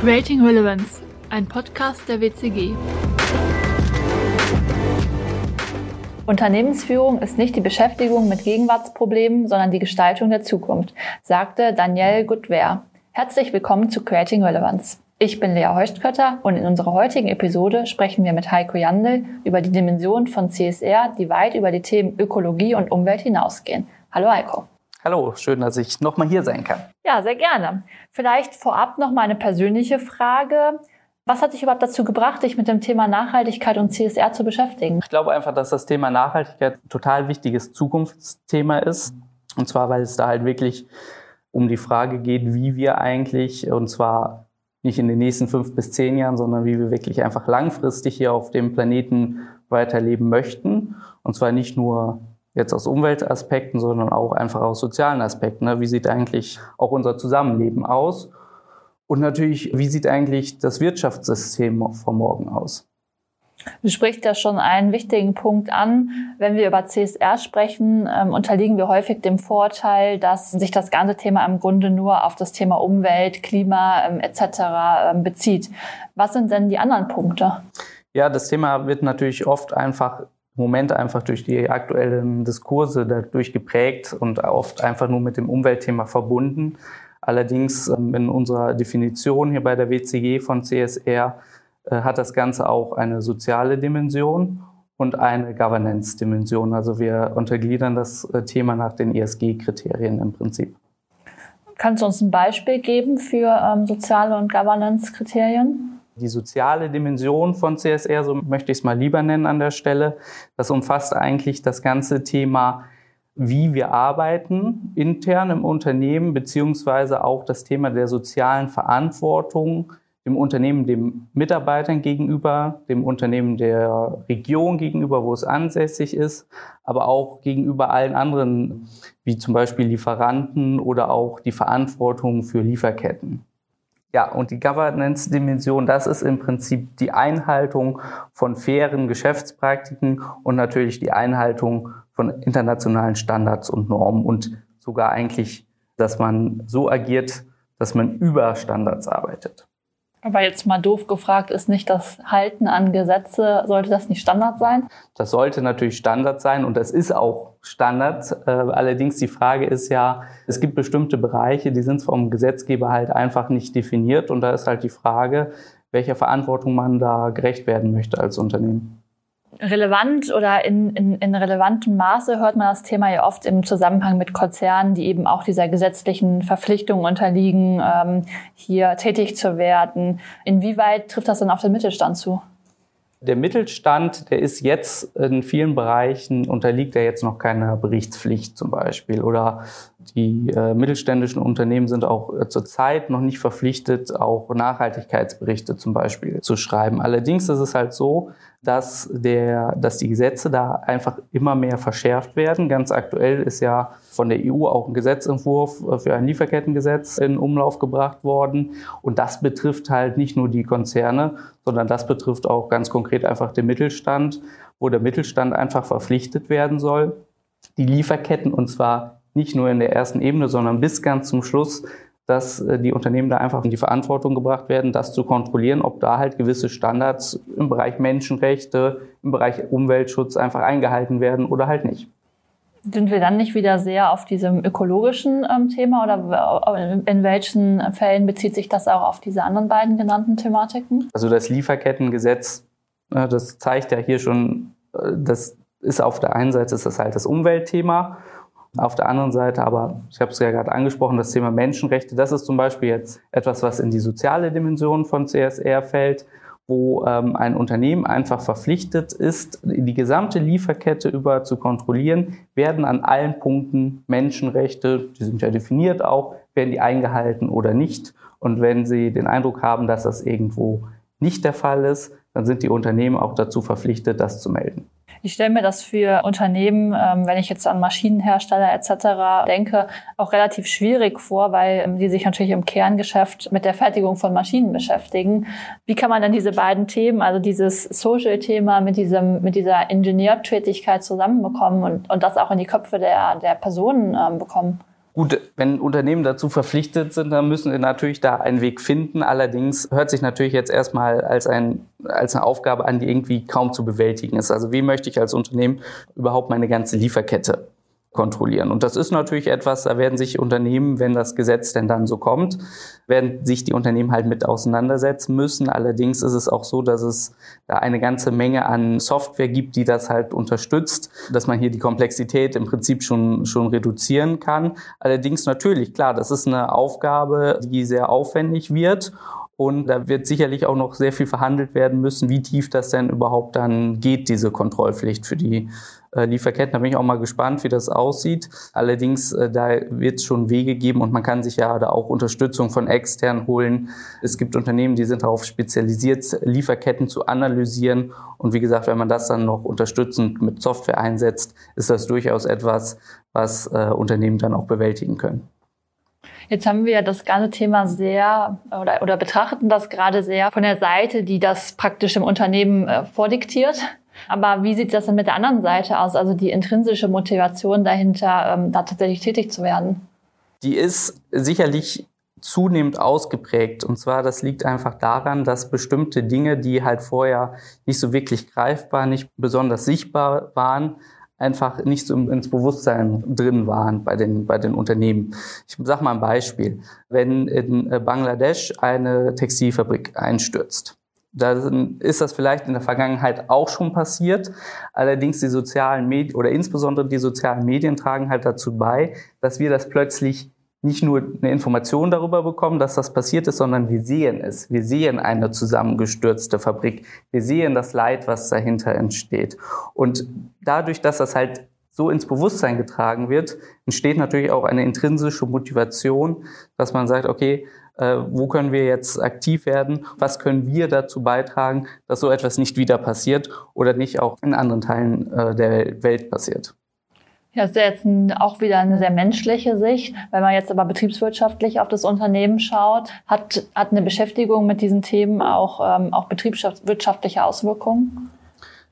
Creating Relevance, ein Podcast der WCG. Unternehmensführung ist nicht die Beschäftigung mit Gegenwartsproblemen, sondern die Gestaltung der Zukunft, sagte Danielle Goodware. Herzlich willkommen zu Creating Relevance. Ich bin Lea Heustkötter und in unserer heutigen Episode sprechen wir mit Heiko Jandl über die Dimensionen von CSR, die weit über die Themen Ökologie und Umwelt hinausgehen. Hallo Heiko. Hallo, schön, dass ich nochmal hier sein kann. Ja, sehr gerne. Vielleicht vorab noch mal eine persönliche Frage. Was hat dich überhaupt dazu gebracht, dich mit dem Thema Nachhaltigkeit und CSR zu beschäftigen? Ich glaube einfach, dass das Thema Nachhaltigkeit ein total wichtiges Zukunftsthema ist. Und zwar, weil es da halt wirklich um die Frage geht, wie wir eigentlich, und zwar nicht in den nächsten fünf bis zehn Jahren, sondern wie wir wirklich einfach langfristig hier auf dem Planeten weiterleben möchten. Und zwar nicht nur jetzt aus Umweltaspekten, sondern auch einfach aus sozialen Aspekten. Ne? Wie sieht eigentlich auch unser Zusammenleben aus? Und natürlich, wie sieht eigentlich das Wirtschaftssystem von morgen aus? Du sprichst ja schon einen wichtigen Punkt an. Wenn wir über CSR sprechen, ähm, unterliegen wir häufig dem Vorteil, dass sich das ganze Thema im Grunde nur auf das Thema Umwelt, Klima ähm, etc. Ähm, bezieht. Was sind denn die anderen Punkte? Ja, das Thema wird natürlich oft einfach Moment einfach durch die aktuellen Diskurse dadurch geprägt und oft einfach nur mit dem Umweltthema verbunden. Allerdings ähm, in unserer Definition hier bei der WCG von CSR äh, hat das Ganze auch eine soziale Dimension und eine Governance-Dimension. Also wir untergliedern das äh, Thema nach den ESG-Kriterien im Prinzip. Kannst du uns ein Beispiel geben für ähm, soziale und Governance-Kriterien? Die soziale Dimension von CSR, so möchte ich es mal lieber nennen an der Stelle. Das umfasst eigentlich das ganze Thema, wie wir arbeiten intern im Unternehmen, beziehungsweise auch das Thema der sozialen Verantwortung dem Unternehmen, dem Mitarbeitern gegenüber, dem Unternehmen der Region gegenüber, wo es ansässig ist, aber auch gegenüber allen anderen, wie zum Beispiel Lieferanten oder auch die Verantwortung für Lieferketten. Ja, und die Governance-Dimension, das ist im Prinzip die Einhaltung von fairen Geschäftspraktiken und natürlich die Einhaltung von internationalen Standards und Normen und sogar eigentlich, dass man so agiert, dass man über Standards arbeitet. Aber jetzt mal doof gefragt, ist nicht das Halten an Gesetze, sollte das nicht Standard sein? Das sollte natürlich Standard sein und das ist auch Standard. Äh, allerdings die Frage ist ja, es gibt bestimmte Bereiche, die sind vom Gesetzgeber halt einfach nicht definiert und da ist halt die Frage, welcher Verantwortung man da gerecht werden möchte als Unternehmen relevant oder in, in, in relevantem Maße hört man das Thema ja oft im Zusammenhang mit Konzernen, die eben auch dieser gesetzlichen Verpflichtung unterliegen, ähm, hier tätig zu werden. Inwieweit trifft das dann auf den Mittelstand zu? Der Mittelstand, der ist jetzt in vielen Bereichen, unterliegt er jetzt noch keiner Berichtspflicht zum Beispiel. Oder die äh, mittelständischen Unternehmen sind auch äh, zurzeit noch nicht verpflichtet, auch Nachhaltigkeitsberichte zum Beispiel zu schreiben. Allerdings ist es halt so, dass, der, dass die Gesetze da einfach immer mehr verschärft werden. Ganz aktuell ist ja von der EU auch ein Gesetzentwurf äh, für ein Lieferkettengesetz in Umlauf gebracht worden. Und das betrifft halt nicht nur die Konzerne, sondern das betrifft auch ganz konkret einfach den Mittelstand, wo der Mittelstand einfach verpflichtet werden soll, die Lieferketten und zwar nicht nur in der ersten Ebene, sondern bis ganz zum Schluss dass äh, die Unternehmen da einfach in die Verantwortung gebracht werden, das zu kontrollieren, ob da halt gewisse Standards im Bereich Menschenrechte, im Bereich Umweltschutz einfach eingehalten werden oder halt nicht. Sind wir dann nicht wieder sehr auf diesem ökologischen ähm, Thema oder in welchen Fällen bezieht sich das auch auf diese anderen beiden genannten Thematiken? Also das Lieferkettengesetz, äh, das zeigt ja hier schon, äh, das ist auf der einen Seite ist das halt das Umweltthema auf der anderen Seite aber, ich habe es ja gerade angesprochen, das Thema Menschenrechte, das ist zum Beispiel jetzt etwas, was in die soziale Dimension von CSR fällt, wo ähm, ein Unternehmen einfach verpflichtet ist, die gesamte Lieferkette über zu kontrollieren, werden an allen Punkten Menschenrechte, die sind ja definiert auch, werden die eingehalten oder nicht. Und wenn Sie den Eindruck haben, dass das irgendwo nicht der Fall ist, dann sind die Unternehmen auch dazu verpflichtet, das zu melden. Ich stelle mir das für Unternehmen, ähm, wenn ich jetzt an Maschinenhersteller etc. denke, auch relativ schwierig vor, weil ähm, die sich natürlich im Kerngeschäft mit der Fertigung von Maschinen beschäftigen. Wie kann man dann diese beiden Themen, also dieses Social-Thema mit diesem mit dieser Ingenieurtätigkeit zusammenbekommen und, und das auch in die Köpfe der, der Personen ähm, bekommen? Gut, wenn Unternehmen dazu verpflichtet sind, dann müssen sie natürlich da einen Weg finden. Allerdings hört sich natürlich jetzt erstmal als, ein, als eine Aufgabe an, die irgendwie kaum zu bewältigen ist. Also wie möchte ich als Unternehmen überhaupt meine ganze Lieferkette kontrollieren. Und das ist natürlich etwas, da werden sich Unternehmen, wenn das Gesetz denn dann so kommt, werden sich die Unternehmen halt mit auseinandersetzen müssen. Allerdings ist es auch so, dass es da eine ganze Menge an Software gibt, die das halt unterstützt, dass man hier die Komplexität im Prinzip schon, schon reduzieren kann. Allerdings natürlich, klar, das ist eine Aufgabe, die sehr aufwendig wird und da wird sicherlich auch noch sehr viel verhandelt werden müssen, wie tief das denn überhaupt dann geht, diese Kontrollpflicht für die Lieferketten. Da bin ich auch mal gespannt, wie das aussieht. Allerdings, äh, da wird es schon Wege geben und man kann sich ja da auch Unterstützung von extern holen. Es gibt Unternehmen, die sind darauf spezialisiert, Lieferketten zu analysieren. Und wie gesagt, wenn man das dann noch unterstützend mit Software einsetzt, ist das durchaus etwas, was äh, Unternehmen dann auch bewältigen können. Jetzt haben wir das ganze Thema sehr oder, oder betrachten das gerade sehr von der Seite, die das praktisch im Unternehmen äh, vordiktiert. Aber wie sieht das denn mit der anderen Seite aus, also die intrinsische Motivation dahinter, ähm, da tatsächlich tätig zu werden? Die ist sicherlich zunehmend ausgeprägt. Und zwar, das liegt einfach daran, dass bestimmte Dinge, die halt vorher nicht so wirklich greifbar, nicht besonders sichtbar waren, einfach nicht so ins Bewusstsein drin waren bei den, bei den Unternehmen. Ich sage mal ein Beispiel. Wenn in äh, Bangladesch eine Textilfabrik einstürzt, dann ist das vielleicht in der Vergangenheit auch schon passiert. Allerdings die sozialen Medien oder insbesondere die sozialen Medien tragen halt dazu bei, dass wir das plötzlich nicht nur eine Information darüber bekommen, dass das passiert ist, sondern wir sehen es. Wir sehen eine zusammengestürzte Fabrik. Wir sehen das Leid, was dahinter entsteht. Und dadurch, dass das halt so ins Bewusstsein getragen wird, entsteht natürlich auch eine intrinsische Motivation, dass man sagt, okay, äh, wo können wir jetzt aktiv werden? Was können wir dazu beitragen, dass so etwas nicht wieder passiert oder nicht auch in anderen Teilen äh, der Welt passiert? Ja, ist ja jetzt ein, auch wieder eine sehr menschliche Sicht. Wenn man jetzt aber betriebswirtschaftlich auf das Unternehmen schaut, hat, hat eine Beschäftigung mit diesen Themen auch, ähm, auch betriebswirtschaftliche Auswirkungen?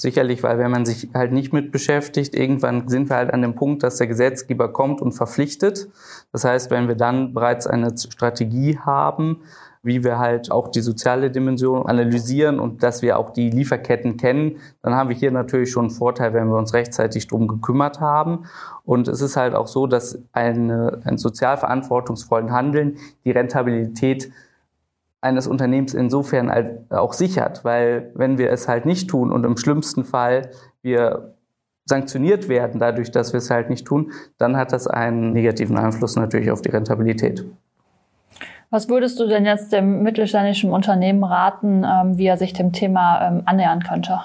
Sicherlich, weil wenn man sich halt nicht mit beschäftigt, irgendwann sind wir halt an dem Punkt, dass der Gesetzgeber kommt und verpflichtet. Das heißt, wenn wir dann bereits eine Strategie haben, wie wir halt auch die soziale Dimension analysieren und dass wir auch die Lieferketten kennen, dann haben wir hier natürlich schon einen Vorteil, wenn wir uns rechtzeitig drum gekümmert haben. Und es ist halt auch so, dass eine, ein sozial verantwortungsvollen Handeln die Rentabilität eines Unternehmens insofern halt auch sichert, weil wenn wir es halt nicht tun und im schlimmsten Fall wir sanktioniert werden dadurch, dass wir es halt nicht tun, dann hat das einen negativen Einfluss natürlich auf die Rentabilität. Was würdest du denn jetzt dem mittelständischen Unternehmen raten, ähm, wie er sich dem Thema ähm, annähern könnte?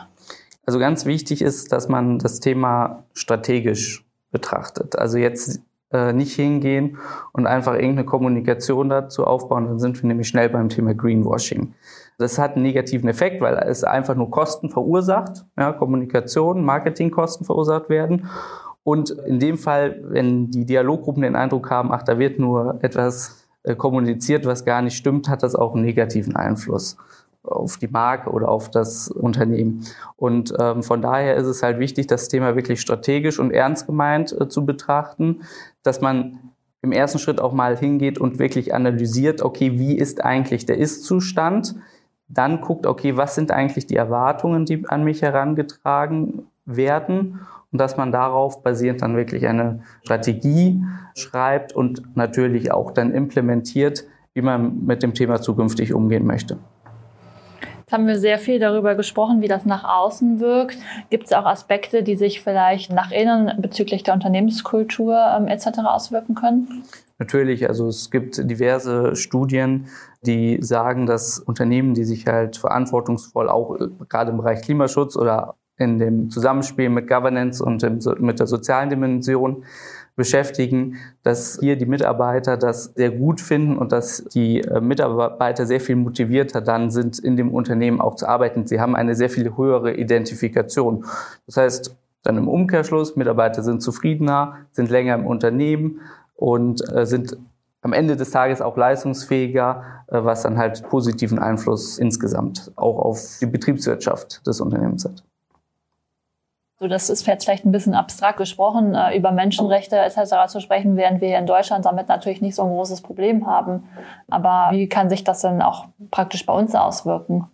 Also ganz wichtig ist, dass man das Thema strategisch betrachtet. Also jetzt äh, nicht hingehen und einfach irgendeine Kommunikation dazu aufbauen, dann sind wir nämlich schnell beim Thema Greenwashing. Das hat einen negativen Effekt, weil es einfach nur Kosten verursacht, ja, Kommunikation, Marketingkosten verursacht werden. Und in dem Fall, wenn die Dialoggruppen den Eindruck haben, ach, da wird nur etwas äh, kommuniziert, was gar nicht stimmt, hat das auch einen negativen Einfluss auf die Marke oder auf das Unternehmen. Und ähm, von daher ist es halt wichtig, das Thema wirklich strategisch und ernst gemeint äh, zu betrachten, dass man im ersten Schritt auch mal hingeht und wirklich analysiert, okay, wie ist eigentlich der Ist-Zustand? Dann guckt, okay, was sind eigentlich die Erwartungen, die an mich herangetragen werden? und dass man darauf basierend dann wirklich eine Strategie schreibt und natürlich auch dann implementiert, wie man mit dem Thema zukünftig umgehen möchte. Jetzt haben wir sehr viel darüber gesprochen, wie das nach außen wirkt. Gibt es auch Aspekte, die sich vielleicht nach innen bezüglich der Unternehmenskultur ähm, etc. auswirken können? Natürlich, also es gibt diverse Studien, die sagen, dass Unternehmen, die sich halt verantwortungsvoll auch äh, gerade im Bereich Klimaschutz oder in dem Zusammenspiel mit Governance und mit der sozialen Dimension beschäftigen, dass hier die Mitarbeiter das sehr gut finden und dass die äh, Mitarbeiter sehr viel motivierter dann sind, in dem Unternehmen auch zu arbeiten. Sie haben eine sehr viel höhere Identifikation. Das heißt, dann im Umkehrschluss, Mitarbeiter sind zufriedener, sind länger im Unternehmen und äh, sind am Ende des Tages auch leistungsfähiger, äh, was dann halt positiven Einfluss insgesamt auch auf die Betriebswirtschaft des Unternehmens hat. So, das ist vielleicht ein bisschen abstrakt gesprochen, äh, über Menschenrechte etc. zu sprechen, während wir hier in Deutschland damit natürlich nicht so ein großes Problem haben. Aber wie kann sich das denn auch praktisch bei uns auswirken?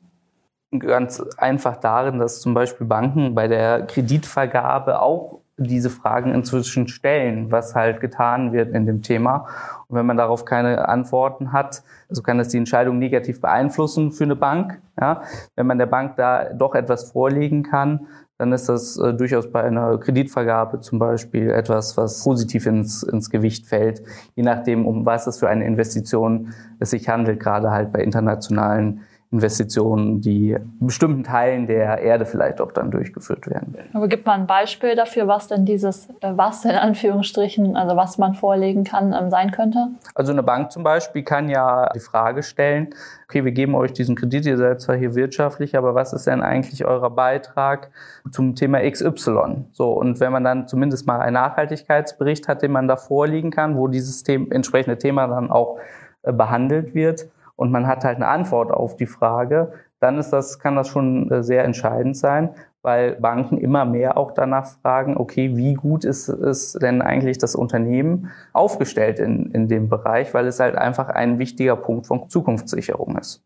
Ganz einfach darin, dass zum Beispiel Banken bei der Kreditvergabe auch diese Fragen inzwischen stellen, was halt getan wird in dem Thema. Und wenn man darauf keine Antworten hat, so kann das die Entscheidung negativ beeinflussen für eine Bank. Ja? Wenn man der Bank da doch etwas vorlegen kann, dann ist das äh, durchaus bei einer Kreditvergabe zum Beispiel etwas, was positiv ins, ins Gewicht fällt, je nachdem, um was es für eine Investition es sich handelt, gerade halt bei internationalen Investitionen, die in bestimmten Teilen der Erde vielleicht auch dann durchgeführt werden. Aber gibt man ein Beispiel dafür, was denn dieses, äh, was in Anführungsstrichen, also was man vorlegen kann, ähm, sein könnte? Also eine Bank zum Beispiel kann ja die Frage stellen, okay, wir geben euch diesen Kredit, ihr seid zwar hier wirtschaftlich, aber was ist denn eigentlich euer Beitrag zum Thema XY? So, und wenn man dann zumindest mal einen Nachhaltigkeitsbericht hat, den man da vorliegen kann, wo dieses Thema, entsprechende Thema dann auch äh, behandelt wird, und man hat halt eine Antwort auf die Frage, dann ist das, kann das schon äh, sehr entscheidend sein, weil Banken immer mehr auch danach fragen, okay, wie gut ist es denn eigentlich das Unternehmen aufgestellt in, in dem Bereich, weil es halt einfach ein wichtiger Punkt von Zukunftssicherung ist.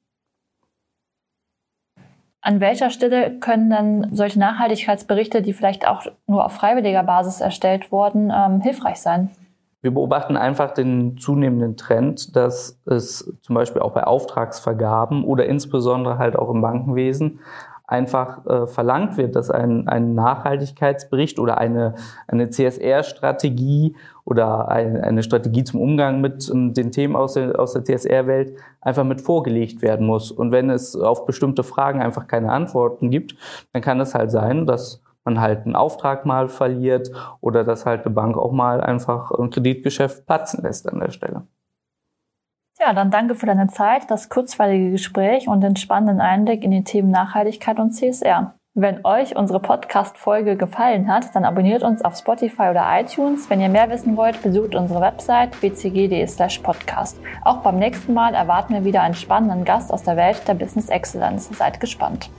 An welcher Stelle können dann solche Nachhaltigkeitsberichte, die vielleicht auch nur auf freiwilliger Basis erstellt wurden, ähm, hilfreich sein? Wir beobachten einfach den zunehmenden Trend, dass es zum Beispiel auch bei Auftragsvergaben oder insbesondere halt auch im Bankenwesen einfach äh, verlangt wird, dass ein, ein Nachhaltigkeitsbericht oder eine, eine CSR-Strategie oder ein, eine Strategie zum Umgang mit um, den Themen aus der, aus der CSR-Welt einfach mit vorgelegt werden muss. Und wenn es auf bestimmte Fragen einfach keine Antworten gibt, dann kann es halt sein, dass man halt einen Auftrag mal verliert oder dass halt eine Bank auch mal einfach ein Kreditgeschäft platzen lässt an der Stelle. Ja, dann danke für deine Zeit, das kurzweilige Gespräch und den spannenden Einblick in die Themen Nachhaltigkeit und CSR. Wenn euch unsere Podcast-Folge gefallen hat, dann abonniert uns auf Spotify oder iTunes. Wenn ihr mehr wissen wollt, besucht unsere Website bcg.de slash podcast. Auch beim nächsten Mal erwarten wir wieder einen spannenden Gast aus der Welt der Business Excellence. Seid gespannt.